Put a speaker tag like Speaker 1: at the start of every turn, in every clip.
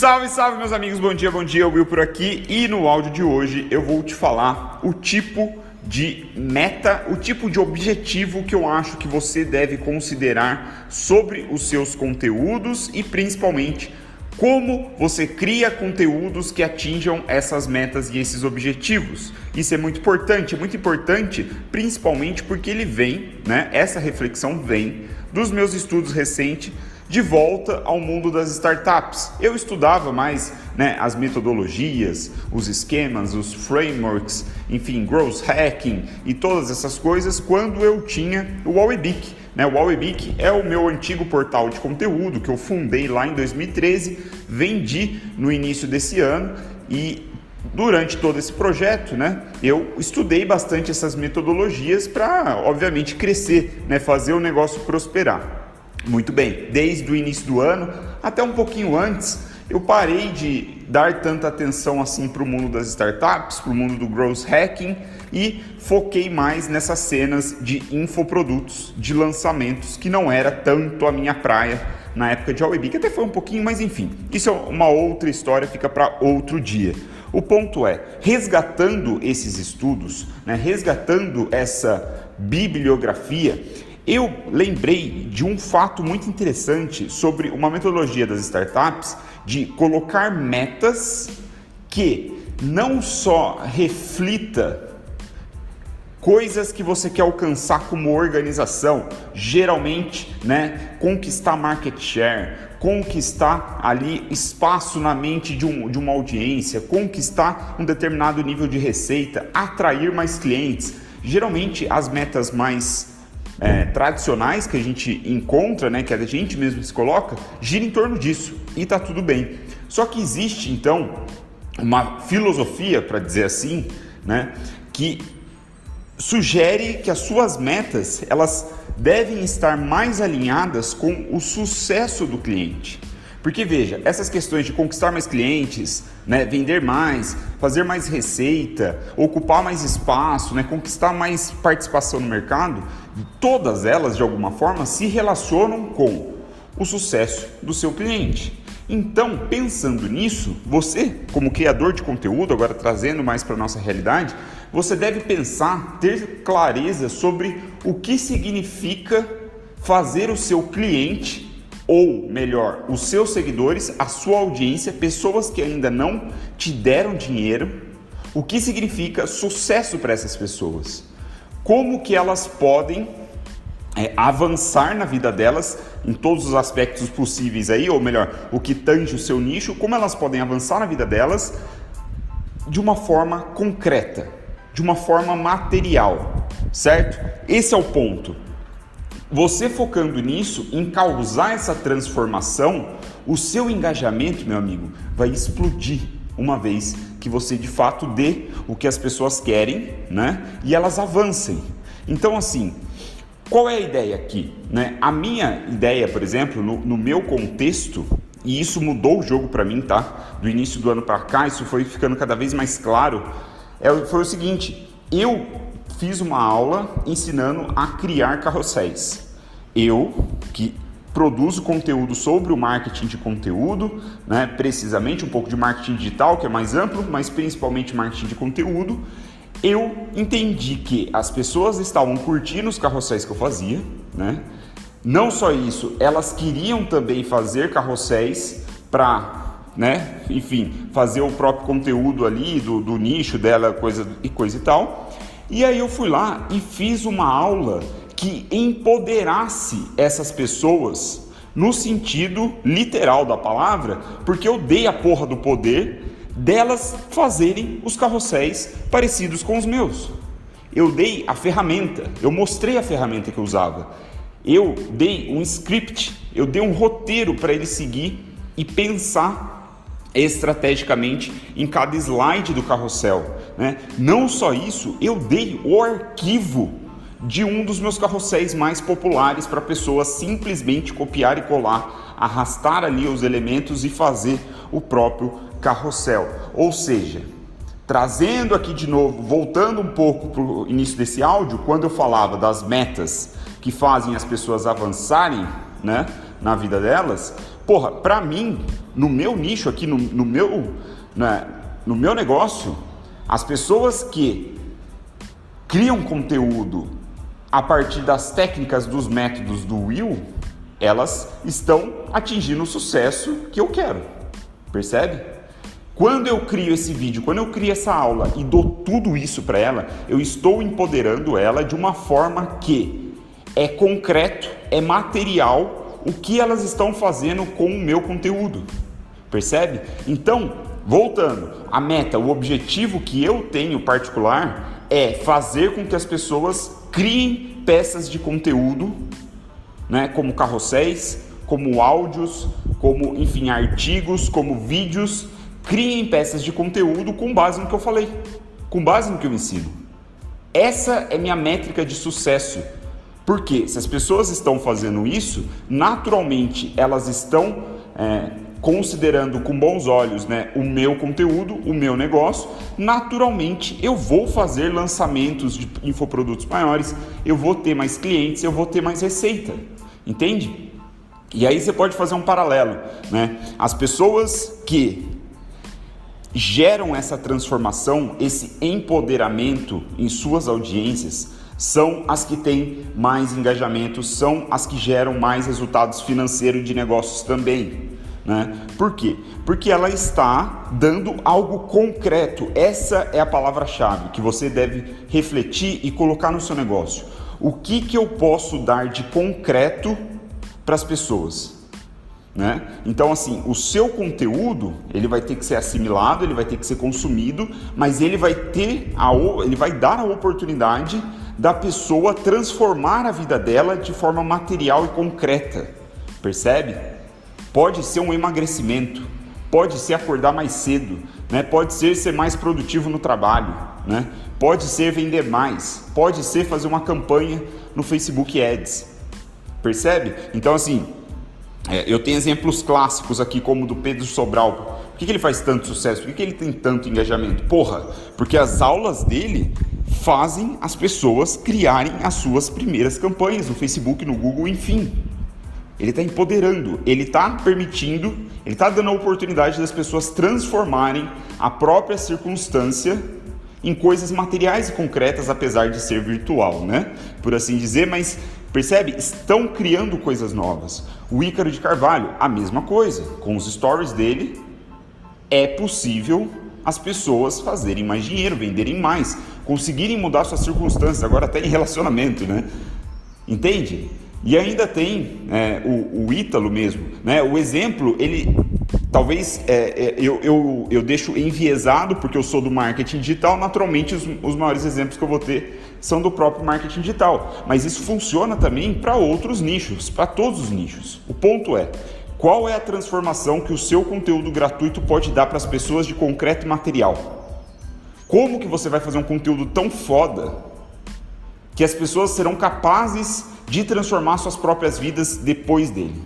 Speaker 1: Salve, salve, meus amigos, bom dia, bom dia, Will por aqui e no áudio de hoje eu vou te falar o tipo de meta, o tipo de objetivo que eu acho que você deve considerar sobre os seus conteúdos e principalmente como você cria conteúdos que atinjam essas metas e esses objetivos. Isso é muito importante, é muito importante principalmente porque ele vem, né? Essa reflexão vem dos meus estudos recentes de volta ao mundo das startups. Eu estudava mais né, as metodologias, os esquemas, os frameworks, enfim, growth hacking e todas essas coisas quando eu tinha o Wallwebic. Né? O Wallwebic é o meu antigo portal de conteúdo que eu fundei lá em 2013, vendi no início desse ano e durante todo esse projeto, né, eu estudei bastante essas metodologias para, obviamente, crescer, né, fazer o negócio prosperar. Muito bem, desde o início do ano até um pouquinho antes, eu parei de dar tanta atenção assim para o mundo das startups, para o mundo do growth hacking e foquei mais nessas cenas de infoprodutos, de lançamentos, que não era tanto a minha praia na época de Huawei, que até foi um pouquinho, mas enfim, isso é uma outra história, fica para outro dia. O ponto é, resgatando esses estudos, né, resgatando essa bibliografia, eu lembrei de um fato muito interessante sobre uma metodologia das startups de colocar metas que não só reflita coisas que você quer alcançar como organização, geralmente, né, conquistar market share, conquistar ali espaço na mente de, um, de uma audiência, conquistar um determinado nível de receita, atrair mais clientes. Geralmente as metas mais é, tradicionais que a gente encontra, né, que a gente mesmo se coloca, gira em torno disso e tá tudo bem. Só que existe então uma filosofia, para dizer assim, né, que sugere que as suas metas elas devem estar mais alinhadas com o sucesso do cliente. Porque veja, essas questões de conquistar mais clientes, né, vender mais, fazer mais receita, ocupar mais espaço, né, conquistar mais participação no mercado, todas elas de alguma forma se relacionam com o sucesso do seu cliente. Então, pensando nisso, você, como criador de conteúdo, agora trazendo mais para a nossa realidade, você deve pensar, ter clareza sobre o que significa fazer o seu cliente ou melhor, os seus seguidores, a sua audiência, pessoas que ainda não te deram dinheiro, o que significa sucesso para essas pessoas? Como que elas podem é, avançar na vida delas em todos os aspectos possíveis aí, ou melhor, o que tange o seu nicho, como elas podem avançar na vida delas de uma forma concreta, de uma forma material, certo? Esse é o ponto. Você focando nisso, em causar essa transformação, o seu engajamento, meu amigo, vai explodir uma vez que você de fato dê o que as pessoas querem, né? E elas avancem. Então, assim, qual é a ideia aqui? Né? A minha ideia, por exemplo, no, no meu contexto, e isso mudou o jogo para mim, tá? Do início do ano para cá, isso foi ficando cada vez mais claro. É, foi o seguinte: eu fiz uma aula ensinando a criar carrosséis. Eu, que produzo conteúdo sobre o marketing de conteúdo, né, precisamente um pouco de marketing digital, que é mais amplo, mas principalmente marketing de conteúdo, eu entendi que as pessoas estavam curtindo os carrosséis que eu fazia, né? Não só isso, elas queriam também fazer carrosséis para, né, enfim, fazer o próprio conteúdo ali do, do nicho dela, coisa e coisa e tal. E aí eu fui lá e fiz uma aula que empoderasse essas pessoas no sentido literal da palavra, porque eu dei a porra do poder delas fazerem os carrosséis parecidos com os meus. Eu dei a ferramenta, eu mostrei a ferramenta que eu usava. Eu dei um script, eu dei um roteiro para ele seguir e pensar estrategicamente em cada slide do carrossel. Né? Não só isso, eu dei o arquivo de um dos meus carrosséis mais populares para a pessoa simplesmente copiar e colar, arrastar ali os elementos e fazer o próprio carrossel. Ou seja, trazendo aqui de novo, voltando um pouco para o início desse áudio, quando eu falava das metas que fazem as pessoas avançarem né, na vida delas, porra, pra mim, no meu nicho aqui, no, no meu, né, no meu negócio, as pessoas que criam conteúdo a partir das técnicas dos métodos do Will, elas estão atingindo o sucesso que eu quero. Percebe? Quando eu crio esse vídeo, quando eu crio essa aula e dou tudo isso para ela, eu estou empoderando ela de uma forma que é concreto, é material o que elas estão fazendo com o meu conteúdo. Percebe? Então, voltando, a meta, o objetivo que eu tenho particular é fazer com que as pessoas criem peças de conteúdo, né, como carrosséis, como áudios, como enfim artigos, como vídeos criem peças de conteúdo com base no que eu falei, com base no que eu ensino. Essa é minha métrica de sucesso. Porque se as pessoas estão fazendo isso, naturalmente elas estão é, considerando com bons olhos né, o meu conteúdo, o meu negócio, naturalmente eu vou fazer lançamentos de infoprodutos maiores, eu vou ter mais clientes, eu vou ter mais receita. Entende? E aí você pode fazer um paralelo, né? As pessoas que geram essa transformação, esse empoderamento em suas audiências, são as que têm mais engajamento, são as que geram mais resultados financeiros de negócios também. Né? Por quê? Porque ela está dando algo concreto. Essa é a palavra-chave que você deve refletir e colocar no seu negócio. O que, que eu posso dar de concreto para as pessoas? Né? Então, assim, o seu conteúdo ele vai ter que ser assimilado, ele vai ter que ser consumido, mas ele vai ter a, ele vai dar a oportunidade da pessoa transformar a vida dela de forma material e concreta. Percebe? Pode ser um emagrecimento, pode ser acordar mais cedo, né? pode ser ser mais produtivo no trabalho, né? pode ser vender mais, pode ser fazer uma campanha no Facebook Ads. Percebe? Então, assim, é, eu tenho exemplos clássicos aqui, como o do Pedro Sobral. Por que, que ele faz tanto sucesso? Por que, que ele tem tanto engajamento? Porra, porque as aulas dele fazem as pessoas criarem as suas primeiras campanhas no Facebook, no Google, enfim. Ele está empoderando, ele está permitindo, ele está dando a oportunidade das pessoas transformarem a própria circunstância em coisas materiais e concretas, apesar de ser virtual, né? Por assim dizer, mas Percebe? Estão criando coisas novas. O Ícaro de Carvalho, a mesma coisa. Com os stories dele, é possível as pessoas fazerem mais dinheiro, venderem mais, conseguirem mudar suas circunstâncias, agora até em relacionamento, né? Entende? E ainda tem é, o, o Ítalo mesmo, né? O exemplo, ele talvez é, é, eu, eu, eu deixo enviesado porque eu sou do marketing digital, naturalmente os, os maiores exemplos que eu vou ter são do próprio marketing digital. Mas isso funciona também para outros nichos, para todos os nichos. O ponto é, qual é a transformação que o seu conteúdo gratuito pode dar para as pessoas de concreto material? Como que você vai fazer um conteúdo tão foda que as pessoas serão capazes de transformar suas próprias vidas depois dele?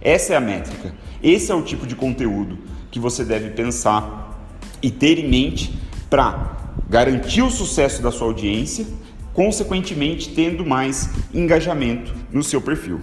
Speaker 1: Essa é a métrica. Esse é o tipo de conteúdo que você deve pensar e ter em mente para garantir o sucesso da sua audiência, consequentemente tendo mais engajamento no seu perfil.